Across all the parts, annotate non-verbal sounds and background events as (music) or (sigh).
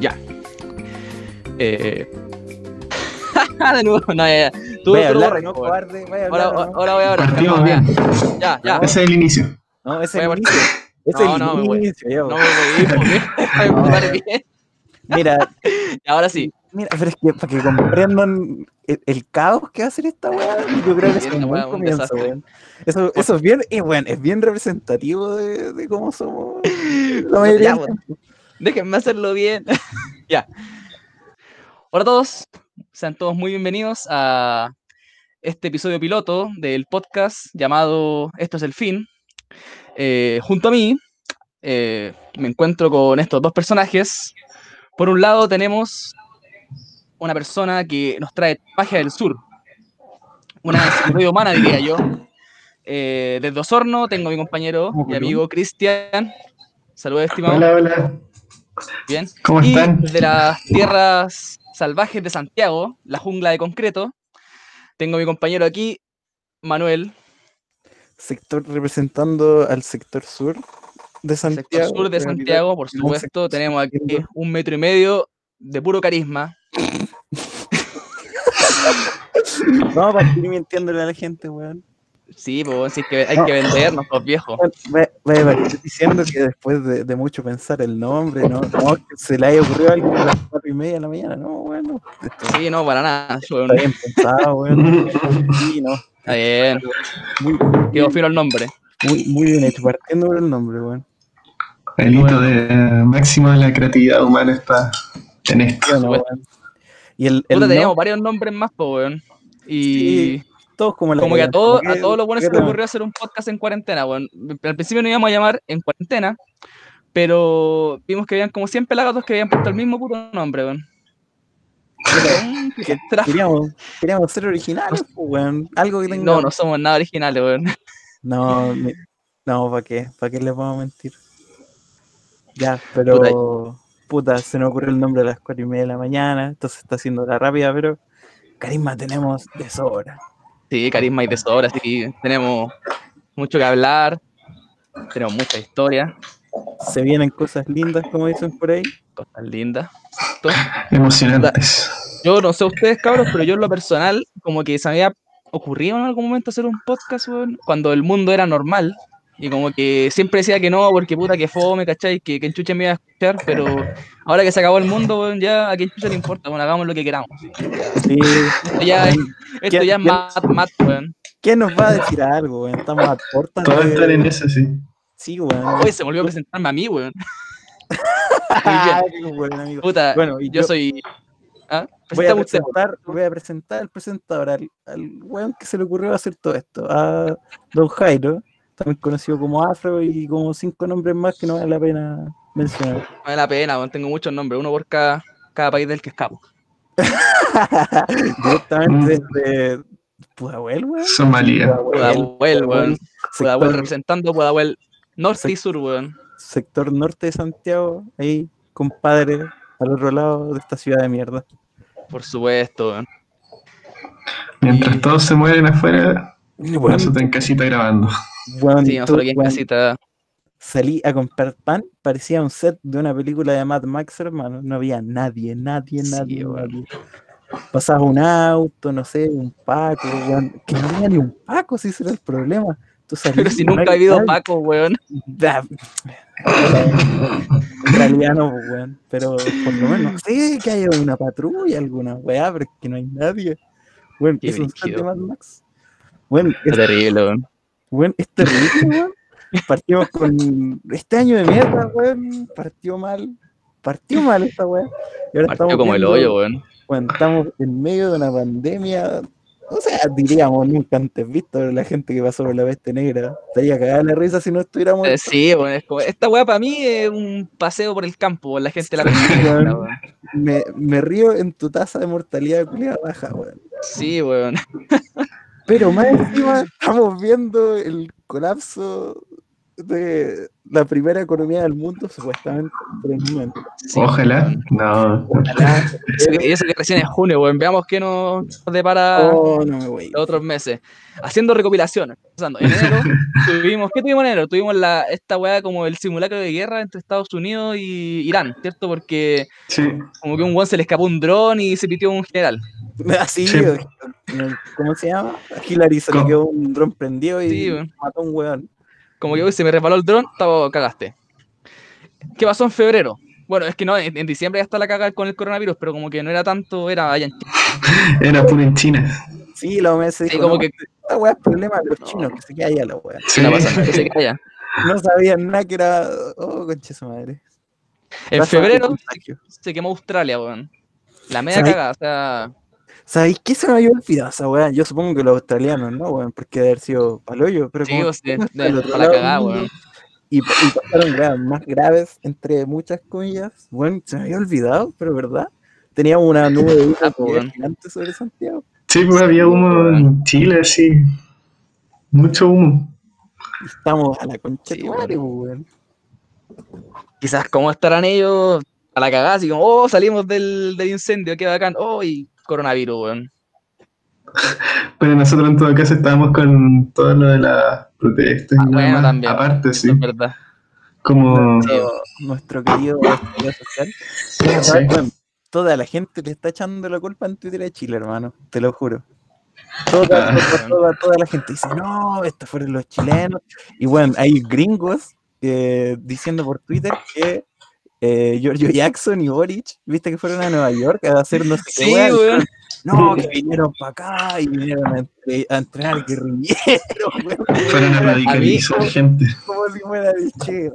ya. Eh... (laughs) de nuevo, no, ya, ya. Tú, Voy a hablar, borras, no cobarde, voy a Ahora, hablar. ¿no? ahora voy a hablar. Partimos bien. ya. Ya. Ese es el inicio. No, ese es el inicio. Es No, el no, me voy. inicio, No me weón. (laughs) voy a ir, porque déjame empezar bien. Mira, Y (laughs) ahora sí. mira, pero es que para que comprendan el, el caos que va a ser esta weá, yo creo que es un buen es comienzo, weón. Eso, eso es bien, y bueno, es bien representativo de, de cómo somos la mayoría Ya, tiempo. Déjenme hacerlo bien. (laughs) ya. Hola a todos. Sean todos muy bienvenidos a este episodio piloto del podcast llamado Esto es el fin. Eh, junto a mí eh, me encuentro con estos dos personajes. Por un lado tenemos una persona que nos trae magia del sur. Una (laughs) enciclopedia humana, diría yo. Eh, desde Osorno tengo a mi compañero y amigo Cristian. Saludos, estimado. Hola, hola. Bien. ¿Cómo y están? desde las tierras salvajes de Santiago, la jungla de concreto, tengo a mi compañero aquí, Manuel, Sector representando al sector sur de Santiago. sector sur de Santiago, por supuesto. Tenemos aquí un metro y medio de puro carisma. Vamos a partir mintiéndole a la gente, weón. Sí, pues sí, que hay No. que vendernos, los viejos. Bueno, a partir diciendo que después de, de mucho pensar el nombre, no, no que se le haya ocurrido a alguien a las cuatro y media de la mañana, no, bueno, esto Sí, no, para nada. está bien pensado, weón. (laughs) Sí, no, Está bien, muy, quedó fino el nombre. muy, muy bien hecho, partiendo por el nombre, weón. El hito de máximo de la creatividad humana está en esto. Bueno, weón. Y el, el Puta, teníamos varios nombres más, pues, weón. Y todos como la como que a como a todos los buenos se les ocurrió hacer un podcast en cuarentena, weón. Al principio nos íbamos a llamar en cuarentena, pero vimos que habían como 100 pelagatos que habían puesto el mismo puto nombre, weón. Mm, ¿qué que será? queríamos, queríamos ser originales, pues, weón. Algo que tenga. No, no somos nada originales, weón. No, no, ¿para qué? ¿Para qué les vamos a mentir? Ya, pero puta, se nos ocurrió el nombre a las cuatro y media de la mañana, entonces está haciendo la rápida, pero carisma tenemos de sobra. Sí, carisma y de sobra, así que tenemos mucho que hablar, tenemos mucha historia, Se vienen cosas lindas, como dicen por ahí. cosas lindas. Emocionantes. Yo no sé ustedes, cabros, pero yo en lo personal, como que se me había ocurrido en algún momento hacer un podcast, weón, cuando el mundo era normal. Y como que siempre decía que no, porque puta que fome, ¿cachai? Que, que chucha me iba a escuchar, pero ahora que se acabó el mundo, weón, ya a quien chucha le importa, bueno, hagamos lo que queramos. Sí, Esto ya es, esto ¿Quién- ya es mat, mat, weón. ¿quién nos va a decir algo, weón? Estamos a puertas Todos están en eso, sí. Sí, weón. Hoy se me olvidó presentarme a mí, weón. (laughs) Qué buen amigo. Puta, Bueno, y yo, yo- soy. ¿Ah? Voy a, presentar, voy a presentar al presentador, al, al weón que se le ocurrió hacer todo esto, a Don Jairo, también conocido como Afro y como cinco nombres más que no vale la pena mencionar. No vale la pena, weón, tengo muchos nombres, uno por cada, cada país del que escapo. (laughs) Directamente desde Pudahuel, weón. Somalia. Pudahuel, weón. Pudahuel representando Pudahuel norte y sur, weón. sector norte de Santiago, ahí, compadre, al otro lado de esta ciudad de mierda. Por supuesto, weón. Mientras Y- todos se mueren afuera, Weón, nosotros en casita grabando. Weón, Sí, tú, casita. salí a comprar pan, parecía un set de una película de Mad Max, hermano. No había nadie, nadie, Sí, nadie, nadie. Pasaba un auto, no sé, un Paco, weón, que no había ni un Paco, si ese era el problema. Tú Pero si nunca ha habido. Paco, weón. Da- En realidad no, weón, pero por lo menos sí que haya una patrulla, alguna weá, pero que no hay nadie. Bueno, Qué es un set de. Mad Max. Bueno, es, terrible, weón. Weón, es terrible, (laughs) weón. Partimos con este año de mierda, weón. Partió mal. Partió mal esta. Y ahora Partió estamos como el hoyo, weón. weón, estamos en medio de una pandemia. O sea, diríamos nunca antes visto, pero la gente que pasó por la peste negra estaría cagada la risa si no estuviéramos. Eh, Sí, weón. Es como, esta weá para mí es un paseo por el campo, weón. La gente la weón. weón. Me, me río en tu tasa de mortalidad culiada baja, weón. Sí, weón. (laughs) Pero más (laughs) encima estamos viendo el colapso de la primera economía del mundo, supuestamente. Sí, Ojalá. No. Ojalá. Eso (laughs) que- Y eso que recién es junio, weón. Veamos qué nos depara Oh, no los otros meses. Haciendo recopilaciones. En enero (laughs) tuvimos, ¿qué tuvimos en enero? Tuvimos la, esta weá como el simulacro de guerra entre Estados Unidos y Irán, ¿cierto? Porque Sí. como que un weón se le escapó un dron y se pitió un general. Así, (laughs) Sí. eh, ¿cómo se llama? A Hillary se le quedó un dron prendido y Sí, mató a un weón. Como que uy, se me resbaló el dron, cagaste. ¿Qué pasó en febrero? Bueno, es que no, en, en diciembre ya está la caga con el coronavirus, pero como que no era tanto, era allá en Chile. (laughs) Era puro en China. Sí, la OMS Sí, como no, que esta weá es problema de los chinos, que se queda allá la weá. Sí. no que se calla. (laughs) No sabían nada que era, oh, concha su madre. En febrero se quemó Australia, weón. La media ¿Sabes? cagada, o sea, ¿Sabéis qué se me había olvidado esa weá? Yo supongo que los australianos, ¿no, weón? Porque debe haber sido paloyo, pero sí, como está de- otro la lado cagada, weón. Y, y pasaron weas más graves, entre muchas comillas. Bueno, se me había olvidado, pero ¿verdad? Teníamos una nube de humo Ah, weón. gigante sobre Santiago. Sí, pues había humo en Chile, así. Mucho humo. Estamos a la concha Sí, de madre, weón. Quizás cómo estarán ellos a la cagada, así como, oh, salimos del, del incendio, qué bacán, oh, y coronavirus, weón. Pero nosotros en todo caso estábamos con todo lo de las protestas. Ah, y bueno, más. también. Aparte, sí. Es verdad. Como. Nuestro, nuestro querido social. Sí. Toda la gente le está echando la culpa en Twitter a Chile, hermano. Te lo juro. Toda, Ah. toda, toda, toda la gente dice, no, estos fueron los chilenos. Y bueno, hay gringos eh, diciendo por Twitter que eh, Giorgio Jackson y Boric, viste que fueron a Nueva York a hacer no sé qué Sí, weón. No, que vinieron para acá y vinieron a, entre- a entrenar guerrilleros, weón. Fueron a radicalizar gente. Como si fuera el che,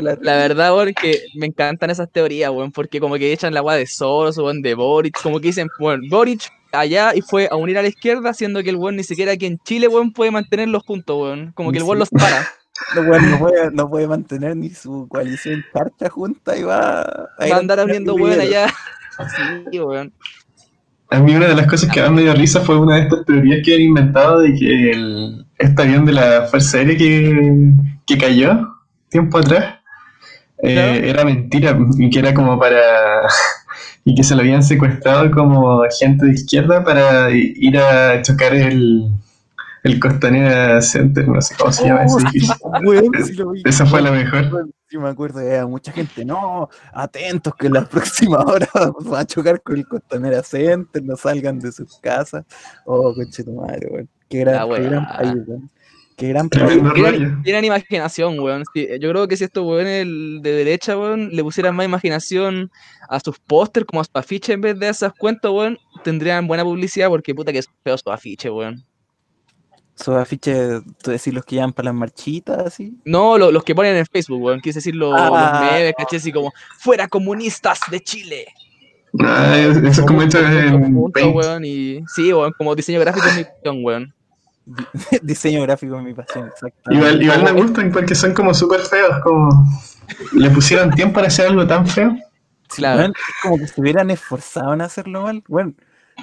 la de verdad, weón, que me encantan esas teorías, weón, porque como que echan la weá de Soros, weón, de Boric, como que dicen, bueno, Boric allá y fue a unir a la izquierda, siendo que el weón ni siquiera aquí en Chile, weón, puede mantenerlos juntos, weón. Como que el weón los para. (laughs) No, puede, no puede mantener ni su coalición charcha junta y va a, ir Va a andar uniendo weón allá. Sí, weón. A mí una de las cosas que más me dio risa fue una de estas teorías que han inventado de que el, este avión de la Fuerza Aérea que, que cayó tiempo atrás eh, era mentira y que era como para... (laughs) y que se lo habían secuestrado como gente de izquierda para ir a chocar el, el Costanera Center, no sé cómo se llama ese Oh, sí lo vi. Esa fue la mejor. Sí me acuerdo, había mucha gente, no, atentos que en las (laughs) próximas horas va a chocar con el Costanera Center, no salgan de sus casas. Oh, conche tu madre, weón. Qué gran, La qué gran país, weón. Qué gran. Tienen, tienen imaginación, weón. Sí, yo creo que si estos weones de derecha, weón, le pusieran más imaginación a sus pósters, como a sus afiches en vez de a esas cuentas, weón, tendrían buena publicidad porque puta que son feos sus afiches, weón. Esos afiches, tú decís los que llevan para las marchitas, así. No, lo- los que ponen en Facebook, weón. Quise decir lo- Ah. los memes, caché, así como, fuera comunistas de Chile. Ah, eso es como hecho en Paint. weón, y sí, weón, como diseño gráfico en mi opción, weón. (laughs) Diseño gráfico es mi pasión, exacto. Igual, igual me gustan porque son como súper feos, como le pusieron tiempo para hacer algo tan feo. Sí, Claro. weón, es como que se hubieran esforzado en hacerlo mal. Bueno,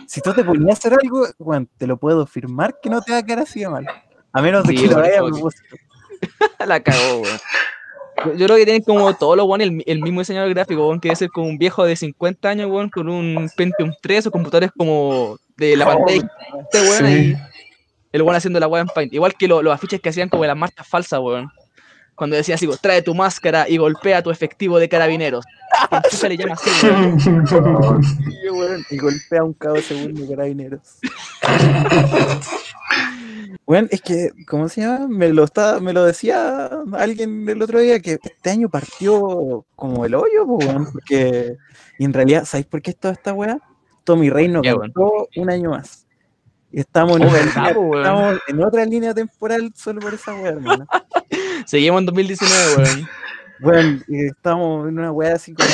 si tú te ponías a hacer algo, bueno, te lo puedo firmar que no te va a quedar así de mal. A menos de Sí, que lo weón, hagas a propósito. (laughs) La cagó, weón. Yo- creo que tienen como todos los weones el, el mismo diseñador gráfico, weón, que debe ser como un viejo de 50 años, weón, con un Pentium 3 o computadores como de la (laughs) Oh, pantalla este weón, Sí. y el weón haciendo la weá en Paint. Igual que lo- los afiches que hacían como de las marcas falsas, weón. Cuando decía así, trae tu máscara y golpea a tu efectivo de carabineros. ¿Quién chucha le llama así, y golpea a un cabo segundo de carabineros. (laughs) Bueno, es que, ¿cómo se llama? Me lo, está, me lo decía alguien el otro día que este año partió como el hoyo, weón, porque y en realidad, ¿sabéis por qué es toda esta weá? Tommy Rey no Ya, cantó un año más. Y estamos en, Oh, estamos en otra línea temporal solo por esa weá, hermano. Seguimos en 2019, weón. Bueno, y estamos en una weá así como.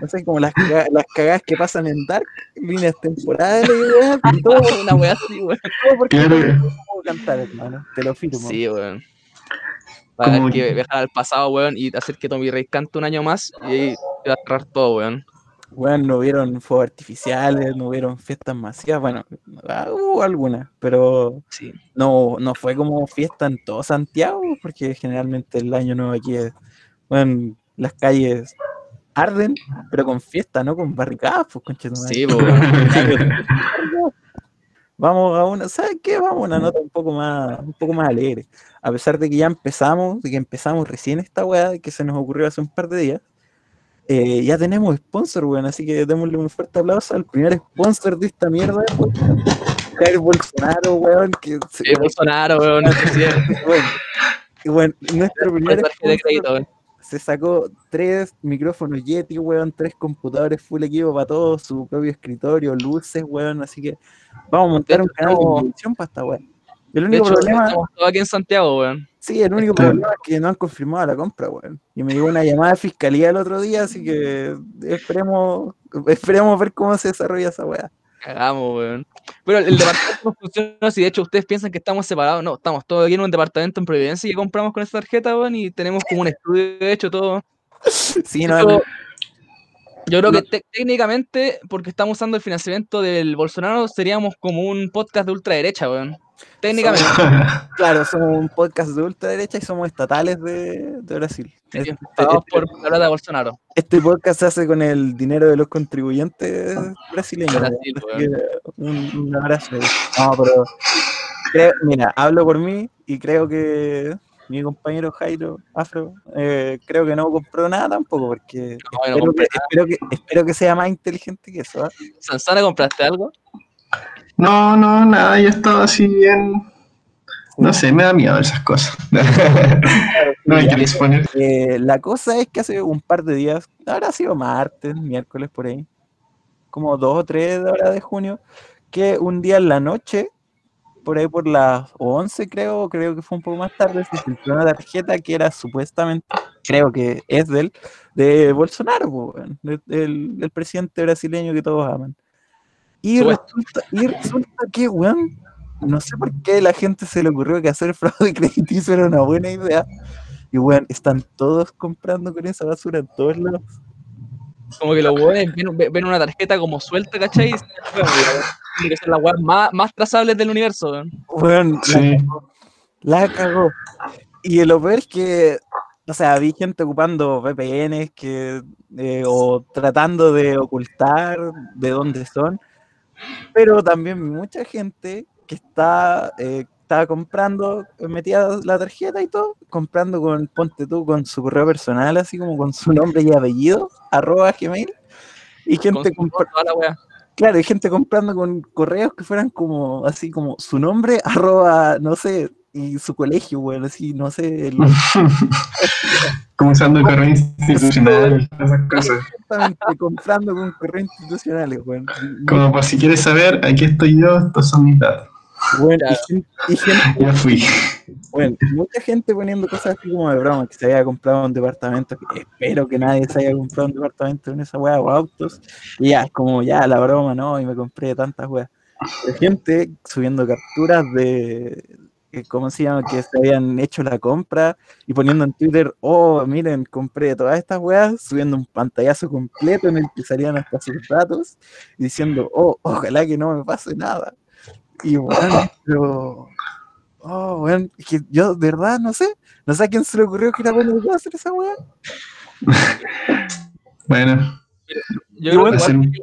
No sé, como las, caga- las cagadas que pasan en Dark, líneas temporales, weón, y todo, (laughs) Una weá así, weón. todo porque Claro. no puedo cantar, hermano. Te lo firmo. Sí, weón. Va a haber Como- que viajar al pasado, weón, y hacer que Tommy Rey cante un año más y va a cerrar todo, weón. Bueno, no hubieron fuegos artificiales, no hubieron fiestas masivas, bueno, ah, hubo algunas, pero Sí. no, no fue como fiesta en todo Santiago, porque generalmente el año nuevo aquí es, bueno, las calles arden, pero con fiesta, no con barricadas, pues concha. Sí, weón. (laughs) Vamos a una, ¿sabes qué? Vamos a una nota un poco más, un poco más alegre. A pesar de que ya empezamos, de que empezamos recién esta weá, que se nos ocurrió hace un par de días, eh, ya tenemos sponsor, weón, así que démosle un fuerte aplauso al primer sponsor de esta mierda, weón. Jair Bolsonaro, weón, que Bolsonaro, weón, (laughs) bueno, nuestro primer sponsor crédito, se sacó tres micrófonos Yeti, weón, tres computadores full equipo para todo, su propio escritorio, luces, weón, así que vamos a montar un canal de televisión para esta weón. El De único hecho, problema, estamos todos aquí en Santiago, weón. sí, el único Está- problema es que no han confirmado la compra, weón. Y me llegó una llamada de fiscalía el otro día, así que esperemos, esperemos ver cómo se desarrolla esa weá. Cagamos, weón. Pero el departamento no (laughs) funciona si de hecho ustedes piensan que estamos separados. No, estamos todos aquí en un departamento en Providencia y compramos con esa tarjeta, weón, y tenemos como un estudio de hecho todo. (laughs) Sí, no, Esto- yo creo no- que te- técnicamente, porque estamos usando el financiamiento del Bolsonaro, seríamos como un podcast de ultraderecha, weón. Técnicamente. (laughs) claro, somos un podcast de ultraderecha y somos estatales de, de Brasil. Sí, Este- este- por la plata de Bolsonaro. Este podcast se hace con el dinero de los contribuyentes brasileños. Brasil, un, un abrazo. No, pero creo- mira, hablo por mí y creo que mi compañero Jairo Afro, eh, creo que no compró nada tampoco, porque No, yo no espero, que, espero, que, espero que sea más inteligente que eso. ¿ah? Sansana, ¿compraste algo? No, no, nada, yo estaba así bien. No sé, me da miedo esas cosas. (laughs) no hay que exponer. Eh, la cosa es que hace un par de días, habrá sido martes, miércoles por ahí, como dos o tres de hora de junio, que un día en la noche, por ahí por las 11 creo, creo que fue un poco más tarde, se filtró una tarjeta que era supuestamente, creo que es del, de Bolsonaro, de- del, del presidente brasileño que todos aman. Y resulta, y resulta que, weón, no sé por qué la gente se le ocurrió que hacer (laughs) fraude crediticio era una buena idea. Y weón, están todos comprando con esa basura en todos lados. Como que los weones ven, ven- una tarjeta como suelta, ¿cachai? Y dicen, "Weón, la- tiene que ser las weas más, más trazables del universo, weón. Sí. cagó. La cagó. Y lo peor es que, o sea, vi gente ocupando VPNs que, eh, o tratando de ocultar de dónde son, pero también mucha gente que está, eh, estaba comprando, metía la tarjeta y todo, comprando con, ponte tú, con su correo personal, así como con su nombre y apellido, arroba gmail, y gente su- compra- toda la wea. Claro, hay gente comprando con correos que fueran como, así como su nombre, (laughs) arroba, no sé, y su colegio, bueno, así, no sé, el- (laughs) Como usando el correo institucional, (laughs) esas cosas. exactamente, comprando con correos institucionales, bueno. Como por si quieres saber, aquí estoy yo, estos son mis datos. Bueno, Claro. y, y gente, (laughs) Ya fui. bueno, mucha gente poniendo cosas así como de broma, que se haya comprado un departamento, que espero que nadie se haya comprado un departamento en esa weá o autos, y ya, como ya la broma, ¿no? Y me compré tantas weas. Pero gente subiendo capturas de, eh, ¿cómo se llama? Que se habían hecho la compra y poniendo en Twitter, oh, miren, compré todas estas weas, subiendo un pantallazo completo en el que salían hasta sus datos, y diciendo, oh, ojalá que no me pase nada. Y bueno, (coughs) pero... Oh, weón, es que yo de verdad no sé, no sé a quién se le ocurrió que era buena idea hacer esa weá. Bueno, Yo creo bueno, que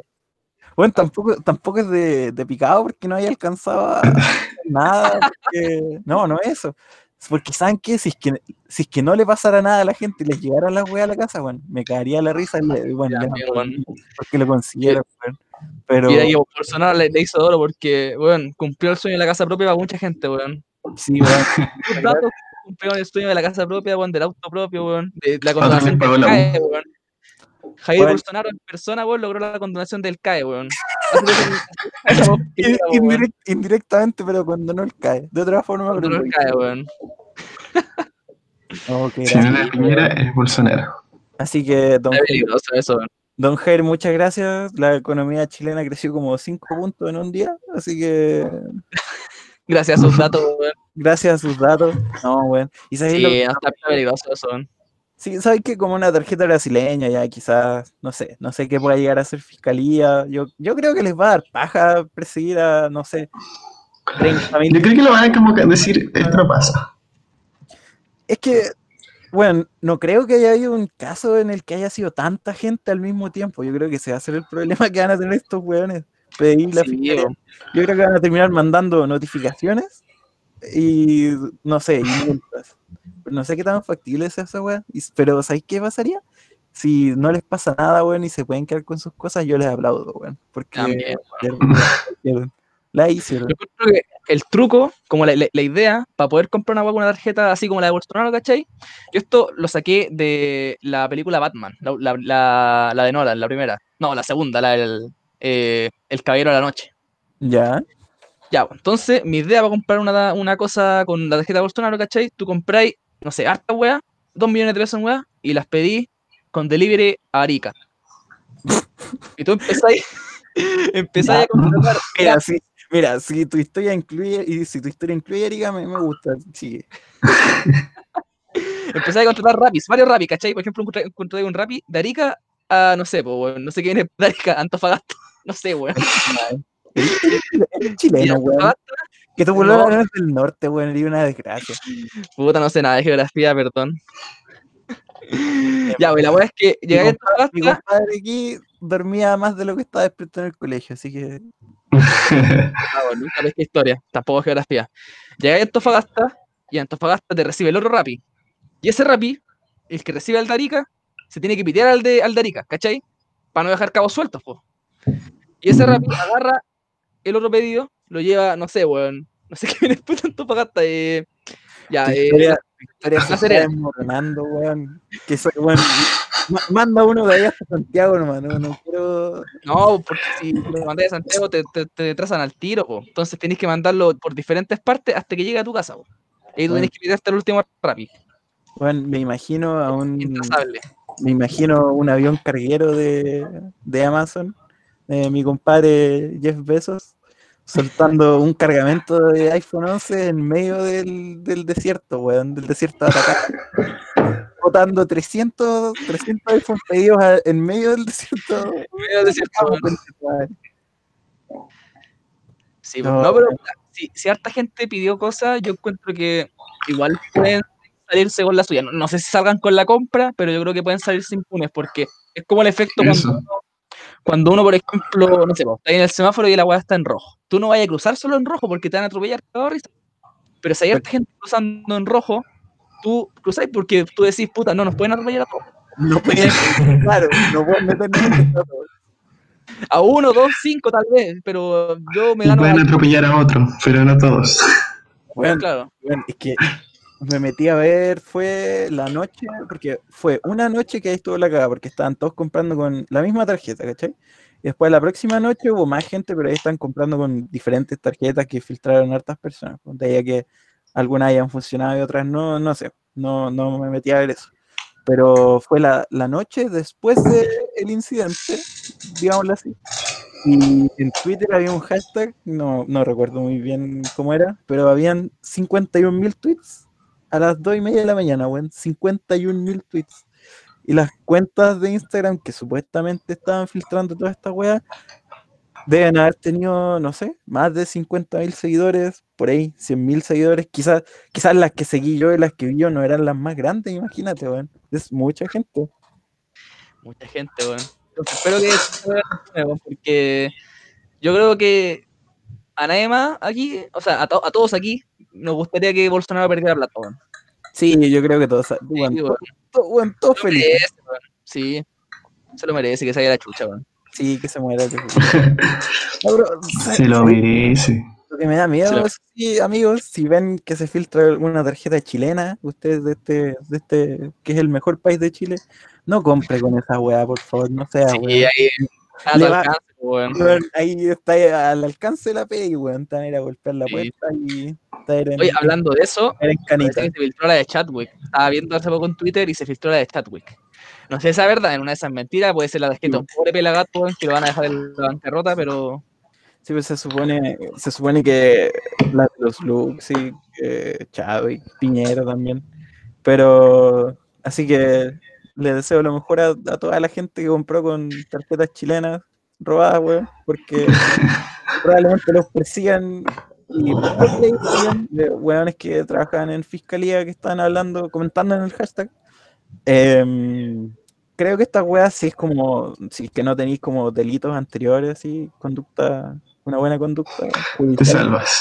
Bueno, tampoco, tampoco es de, de picado porque no haya alcanzado (laughs) nada. porque- no, no es eso. Es Porque saben que si es que si es que no le pasara nada a la gente y les llegara la weá a la casa, bueno, me caería la risa y le- bueno, Ya, le bueno. porque lo consiguieron, weón. Pero Mira, que Bolsonaro le, le hizo oro porque, weón, cumplió el sueño de la casa propia para mucha gente, weón. sí, weón, (laughs) cumplieron el sueño de la casa propia, weón, del auto propio, weón, de la Otra condonación del la CAE, weón. Javier Bueno. Bolsonaro en persona, weón, logró la condonación del CAE, weón. (laughs) Indirectamente, pero cuando no él cae. De otra forma, pero condonar el CAE, weón. (laughs) no, si no la Piñera es Bolsonaro. Así que, don, Es peligroso eso, weón. Don Jair, muchas gracias. La economía chilena creció como 5 puntos en un día, así que (laughs) Gracias a sus datos, (laughs) weón. gracias a sus datos. No, weón. ¿Y sabéis lo Sí, que- está peligroso weón. Sí, sabes que como una tarjeta brasileña, ya quizás, no sé, no sé qué pueda llegar a ser fiscalía. Yo, yo creo que les va a dar paja perseguir a, no sé, 30 mil. Yo creo que lo van a como decir, esto no pasa. Es que, bueno, no creo que haya habido un caso en el que haya sido tanta gente al mismo tiempo. Yo creo que ese va a ser el problema que van a tener estos weones. Pedir la Sí, weón. Yo creo que van a terminar mandando notificaciones y no sé, y no sé qué tan factible es esa weá. Pero ¿sabéis qué pasaría? Si no les pasa nada, weón, y se pueden quedar con sus cosas, yo les aplaudo, weón. Porque También, pierden. La hicieron. Yo creo que el truco, como la, la- la idea, para poder comprar una, hueá con una tarjeta así como la de Bolsonaro, ¿cachai? Yo esto lo saqué de la película Batman, la, la- la- de Nolan, la primera. No, la segunda, la del eh, El Caballero de la Noche. Ya, Ya, entonces mi idea para comprar una, una cosa con la tarjeta de Bolsonaro, ¿cachai? Tú compráis, no sé, harta weá, dos millones de pesos en weá, y las pedí con delivery a Arica. Y tú empezáis, (laughs) empezáis a contratar. Mira, si, mira, si tu historia incluye, y si tu historia incluye Erika, me, me gusta. Sigue. (laughs) Empecé a contratar rapis, varios rapis, ¿cachai? Por ejemplo, encontré, un rapi de Arica a, no sé, pues, no sé qué viene de Arica, Antofagasta, (laughs) no sé, weón. (laughs) Y chileno, weón. Que tu pueblo no es del norte, weón, eres una desgracia. puta, no sé nada de geografía, perdón. ya, weón, la weá es que llegué a Mi compadre aquí dormía más de lo que estaba despierto en el colegio, así que ah, weón, nunca pesqué historia, tampoco geografía. Llegué a Antofagasta y Antofagasta te recibe el otro rapi. Y ese rapi, el que recibe al de Arica, se tiene que pitear al de, al de Arica, ¿cachai? Para no dejar cabos sueltos, po. Y ese rapi agarra el otro pedido, lo lleva, no sé, weón. No sé (laughs) qué viene después de Antofagasta. Eh, ya, eh, se desmoronando, weón. Que soy, weón. Manda uno de ahí hasta Santiago, hermano. No, no quiero. no, porque si lo mandas de Santiago te, te, te trazan al tiro, po. Entonces tenés que mandarlo por diferentes partes hasta que llegue a tu casa, po. Y ahí tú Bueno. tenés que pidarte el último rapi. Weón, me imagino a un. Me imagino un avión carguero de, de Amazon, de mi compadre Jeff Bezos, soltando un cargamento de iPhone 11 en medio del, del desierto, weón, del desierto de Atacama. Botando 300, 300 iPhone pedidos a- en medio del desierto. Medio desierto, weón. Weón. Sí, po. No, no, pero si, si harta gente pidió cosas, yo encuentro que igual pueden salirse con la suya. No, no sé si salgan con la compra, pero yo creo que pueden salirse impunes porque es como el efecto cuando Eso. uno, cuando uno, por ejemplo, no sé, po, está ahí en el semáforo y la weá está en rojo. Tú no vayas a cruzar solo en rojo porque te van a atropellar. Pero si hay harta gente cruzando en rojo, tú cruzáis porque tú decís, puta, no nos pueden atropellar a todos. No (laughs) pueden, claro, no pueden meternos trato. A uno, dos, cinco tal vez, pero yo me Y gano. pueden atropellar a otro, pero no todos. Weón, claro. Bueno, es que me metí a ver, fue la noche, porque fue una noche que ahí estuvo la cagada, porque estaban todos comprando con la misma tarjeta, ¿cachai? Y después la próxima noche hubo más gente, pero ahí están comprando con diferentes tarjetas que filtraron hartas personas. pues, De ahí a que algunas hayan funcionado y otras no, no sé, no, no me metí a ver eso. Pero fue la, la noche después del incidente, digámoslo así. Y en Twitter había un hashtag, no, no recuerdo muy bien cómo era, pero habían 51 mil tweets a las 2 y media de la mañana, weón. 51 mil tweets. Y las cuentas de Instagram que supuestamente estaban filtrando toda esta weá, deben haber tenido, no sé, más de 50 mil seguidores, por ahí, 100 mil seguidores. Quizás, quizás las que seguí yo y las que vi yo no eran las más grandes, imagínate, weón. Es mucha gente. Mucha gente, weón. Espero que porque yo creo que a nadie más aquí, o sea, a, to- a todos aquí, nos gustaría que Bolsonaro perdiera plata, weón. Sí, yo creo que todos, Sí, Se lo felices. merece, weón. Sí, se lo merece que se haya la chucha, weón. Sí, que se muera. que- (laughs) No, pero, Se lo merece. Lo que me da miedo lo- sí, amigos, si ven que se filtra alguna tarjeta chilena, ustedes de este, de este, que es el mejor país de Chile, no compre con esa weá, por favor, no sea Sí, weá. ahí, Le va- alcance, weón. Weón, Ahí está eh, al alcance de la P, weón, a ir a golpear la Sí. puerta y ir en, Oye, hablando de eso, se filtró la de Chadwick. Estaba viendo hace poco en Twitter y se filtró la de Chadwick. No sé si es verdad, en una de esas mentiras, puede ser la de un pobre pelagato que lo van a dejar en la bancarrota, pero Sí, pues se supone, se supone que la los looks y que Chávez, Piñera también. Pero Así que le deseo lo mejor a, a toda la gente que compró con tarjetas chilenas robadas, weón, porque (laughs) probablemente los persigan y de weones que trabajan en fiscalía que están hablando, comentando en el hashtag. Em, creo que esta weá sí es como, si es que no tenéis como delitos anteriores, así, conducta, una buena conducta. Te judicial. salvas.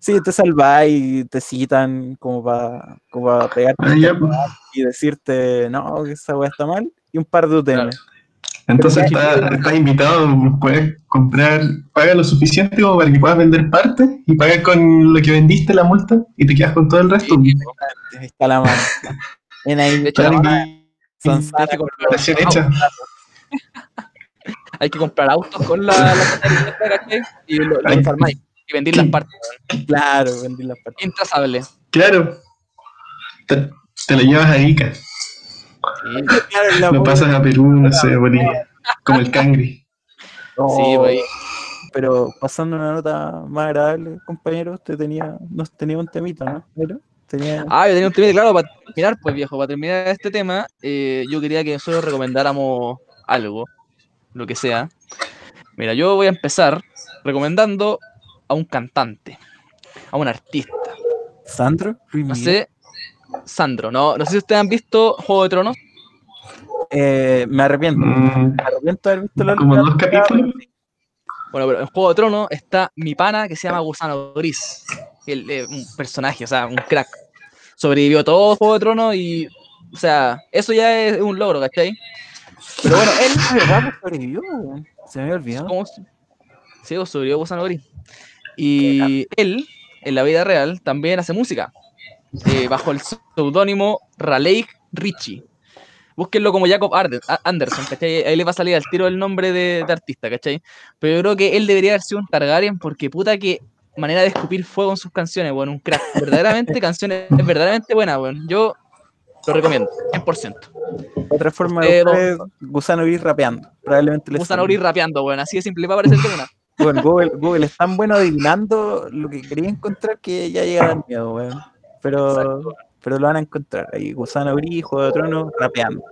Sí, te salvas y te citan como para como pa pegarte Ah, ya, pues. y decirte, no, que esa weá está mal, y un par de UTM. Claro. Entonces estás estás invitado, puedes comprar, paga lo suficiente como para que puedas vender parte y pagas con lo que vendiste la multa y te quedas con todo el resto. Sí, Ahí está la mano. En ahí, De hecho, la mano, son con hecha. hay que comprar autos con la, la. Y lo, lo desarmáis y vendís las partes. Claro, vendí las partes. Intrazable. Claro. Te, te lo llevas a Ica. (laughs) Claro, pobre- pasas a Perú, no sé, Bolivia. Como el cangri. No, sí, pues. Pero pasando una nota más agradable, compañero, usted tenía, nos tenía un temita, ¿no? ¿Pero? Tenía... Ah, yo tenía un tema claro para terminar, pues viejo, para terminar este tema, eh, yo quería que nosotros recomendáramos algo, lo que sea. Mira, yo voy a empezar recomendando a un cantante, a un artista. ¿Sandro? No sé, Sandro, no, no sé si ustedes han visto Juego de Tronos. Eh, me arrepiento. Mm, Me arrepiento de haber visto la Como dos capítulos. Bueno, pero en Juego de Tronos está mi pana que se llama Gusano Gris, el, eh, un personaje, o sea, un crack. Sobrevivió todo Juego de Tronos y, o sea, eso ya es un logro, ¿cachai? Pero bueno, él (laughs) ¿verdad? Sobrevivió. Se me había olvidado. ¿Cómo se- Sí, pues, sobrevivió Gusano Gris. Y él, en la vida real, también hace música. eh, bajo el seudónimo Raleigh Richie. Búsquenlo como Jacob Arden- Anderson, ¿cachai? Ahí les va a salir al tiro el nombre de, de artista, ¿cachai? Pero yo creo que él debería haber sido un Targaryen porque puta que manera de escupir fuego en sus canciones, weón, un crack. Verdaderamente, (laughs) canciones verdaderamente buenas, weón. Yo lo recomiendo, 100%. Otra forma Eh, de es Gusano Gris rapeando. Probablemente le Gusano. Gris rapeando, weón, así de simple, va a aparecer de una. Bueno, Google, Google es tan bueno adivinando lo que quería encontrar que ya llega a dar miedo, weón. Pero, Exacto. Pero lo van a encontrar. Ahí, Gusano Gris, Juego de Tronos, rapeando.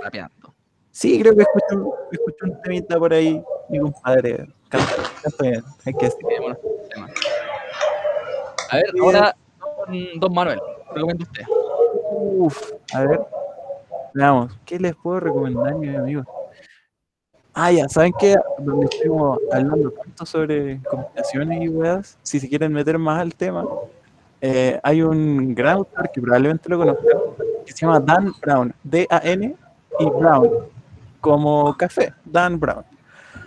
Rapeando. Sí, creo que escuché un, escuché un temita por ahí, mi compadre. Canta, canta bien, hay que decir. Bueno. A ver, ahora, don, don Manuel, recomiendo usted. Uf, a ver. Veamos, ¿qué les puedo recomendar, mis amigos? Ah, ya, ¿saben qué? Donde estuvimos hablando tanto sobre combinaciones y weas, si se quieren meter más al tema, eh, hay un gran autor que probablemente lo conozcan, que se llama Dan Brown, D-A-N y Brown, como café, Dan Brown.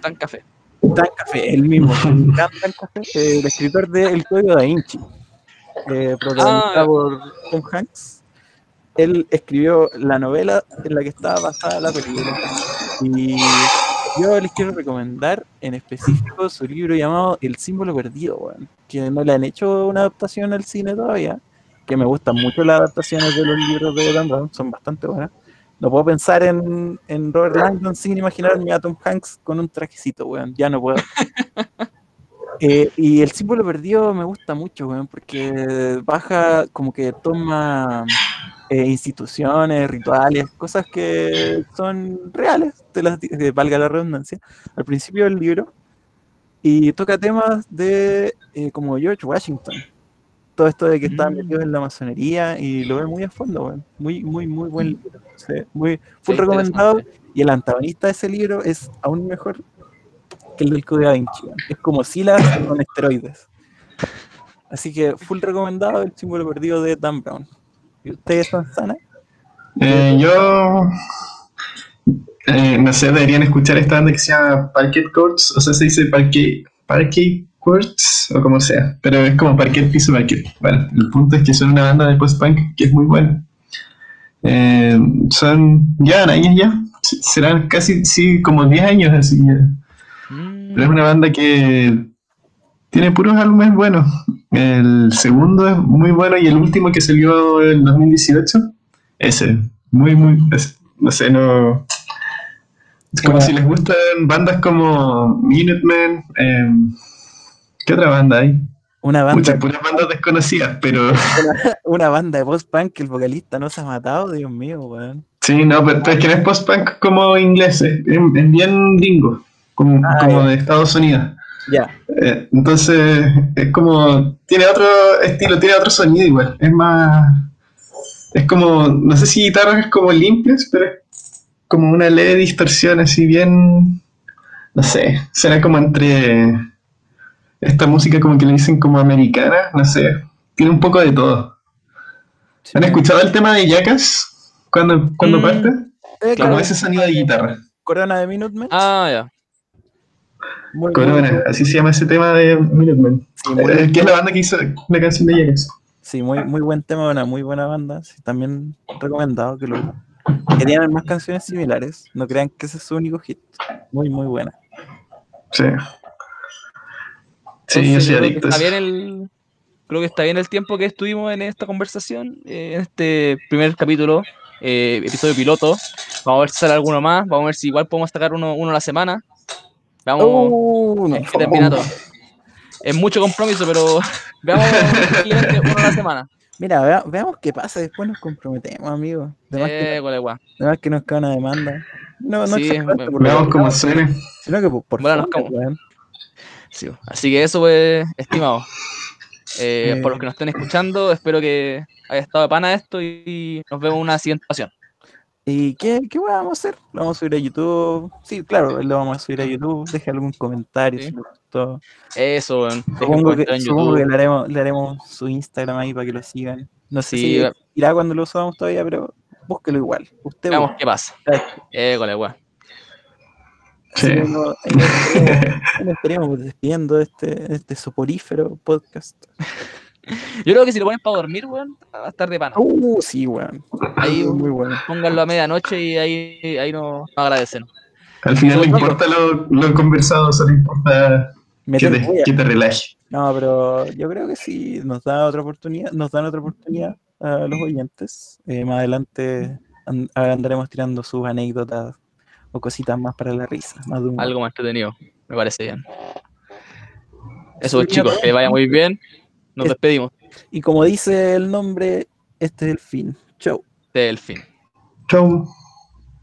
Tan café. Dan Café, el mismo, Dan, (laughs) Dan Café, eh, el escritor de El Código da Vinci, eh, Ah. por Tom Hanks. Él escribió la novela en la que estaba basada la película. Y yo les quiero recomendar en específico su libro llamado El símbolo perdido, weón, que no le han hecho una adaptación al cine todavía, que me gustan mucho las adaptaciones de los libros de Dan Brown, son bastante buenas. No puedo pensar en, en Robert Langdon sin imaginarme a Tom Hanks con un trajecito, weón. Ya no puedo. (laughs) Eh, y el símbolo perdido me gusta mucho, weón, porque baja como que toma eh, instituciones, rituales, cosas que son reales, te las, eh, valga la redundancia, al principio del libro, y toca temas de eh, como George Washington. Todo esto de que está Mm. metido en la masonería y lo ve muy a fondo, weón. Muy, muy, muy buen libro. Sí, muy, full Sí, recomendado. Y el antagonista de ese libro es aún mejor que el del Código da Vinci. Es como Silas con esteroides. Así que full recomendado el símbolo perdido de Dan Brown. ¿Y ustedes son sanas? Eh, yo. eh, no sé, deberían escuchar esta banda que se llama Parquet Courts, o sea, se dice Parquet, Parquet Courts, o como sea, pero es como Parquet Piso Parquet. Bueno, el punto es que son una banda de post-punk que es muy buena. Eh, son. Llevan años ya, serán casi, sí, como 10 años así ya. Mm, Pero es una banda que tiene puros álbumes buenos. El segundo es muy bueno y el último que salió en 2018, ese, muy, muy, no sé, no... Es como Bueno. si les gustan bandas como Minutemen, em, ¿qué otra banda hay? Una banda, Muchas puras bandas desconocidas, pero una banda de post-punk que el vocalista no se ha matado, Dios mío, weón. sí, no, pero, es que no es post-punk como inglés, es, bien gringo, como, Ah, como de Estados Unidos. Ya, Eh, entonces, es como. Tiene otro estilo, tiene otro sonido igual. Es más. Es como. No sé si guitarras es como limpias, pero es como una leve distorsión, así bien. No sé. Será como entre. Esta música, como que le dicen como americana, no sé. Tiene un poco de todo. ¿Han escuchado el tema de Jackass? Cuando, cuando Mm, parte? Eh, Como claro, ese sonido de guitarra. Corona de Minutemen. Ah, ya. Muy, Corona, así se llama ese tema de Minutemen. sí, muy- Eh, que es la banda que hizo la canción de Jackass. Sí, muy, muy buen tema, una muy buena banda. Sí, también recomendado que lo que tienen más canciones similares. No crean que ese es su único hit. Muy, muy buena. Sí. Sí, yo Entonces, soy creo que adicto está bien el creo que está bien el tiempo que estuvimos en esta conversación eh, en este primer capítulo eh, episodio piloto vamos a ver si sale alguno más vamos a ver si igual podemos sacar uno, uno a la semana veamos Uh, no. todo es mucho compromiso pero (laughs) veamos uno a la semana Mira, vea- veamos qué pasa. Después nos comprometemos, amigos. Además que, eh, además que nos cae una demanda. No, no Sí, Veamos cómo suene. Sino que por, por Bueno. Sí, así que eso, pues, estimados. Eh, Eh. Por los que nos estén escuchando, espero que haya estado de pana esto y nos vemos en una siguiente ocasión. ¿Y qué, qué vamos a hacer? ¿Lo vamos a subir a YouTube? Sí, claro, lo vamos a subir a YouTube. Deje algún comentario Sí. si les gustó. Eso, weón. Supongo que, en supongo que le, haremos, le haremos su Instagram ahí para que lo sigan. No sé Sí, si irá cuando lo subamos todavía, pero búsquelo igual. Usted Veamos busque. qué pasa. Eh, con la weá. Sí. nos (laughs) estaríamos despidiendo de este, de este soporífero podcast. (laughs) Yo creo que si lo ponen para dormir, weón, va a estar de pana. Uh, sí, weón. Ahí Muy, muy bueno. pónganlo a medianoche y ahí, ahí nos, nos agradecen. Al final no importa lo, lo conversado, solo importa que te, que te relaje. No, pero yo creo que sí nos da otra oportunidad, nos dan otra oportunidad a los oyentes. Eh, más adelante an- andaremos tirando sus anécdotas o cositas más para la risa, más de. Algo más entretenido. Me parece bien. Eso, Sí, chicos, que vaya muy bien. Nos Es- despedimos. Y como dice el nombre, este es el fin. Chau. Del fin. Chau.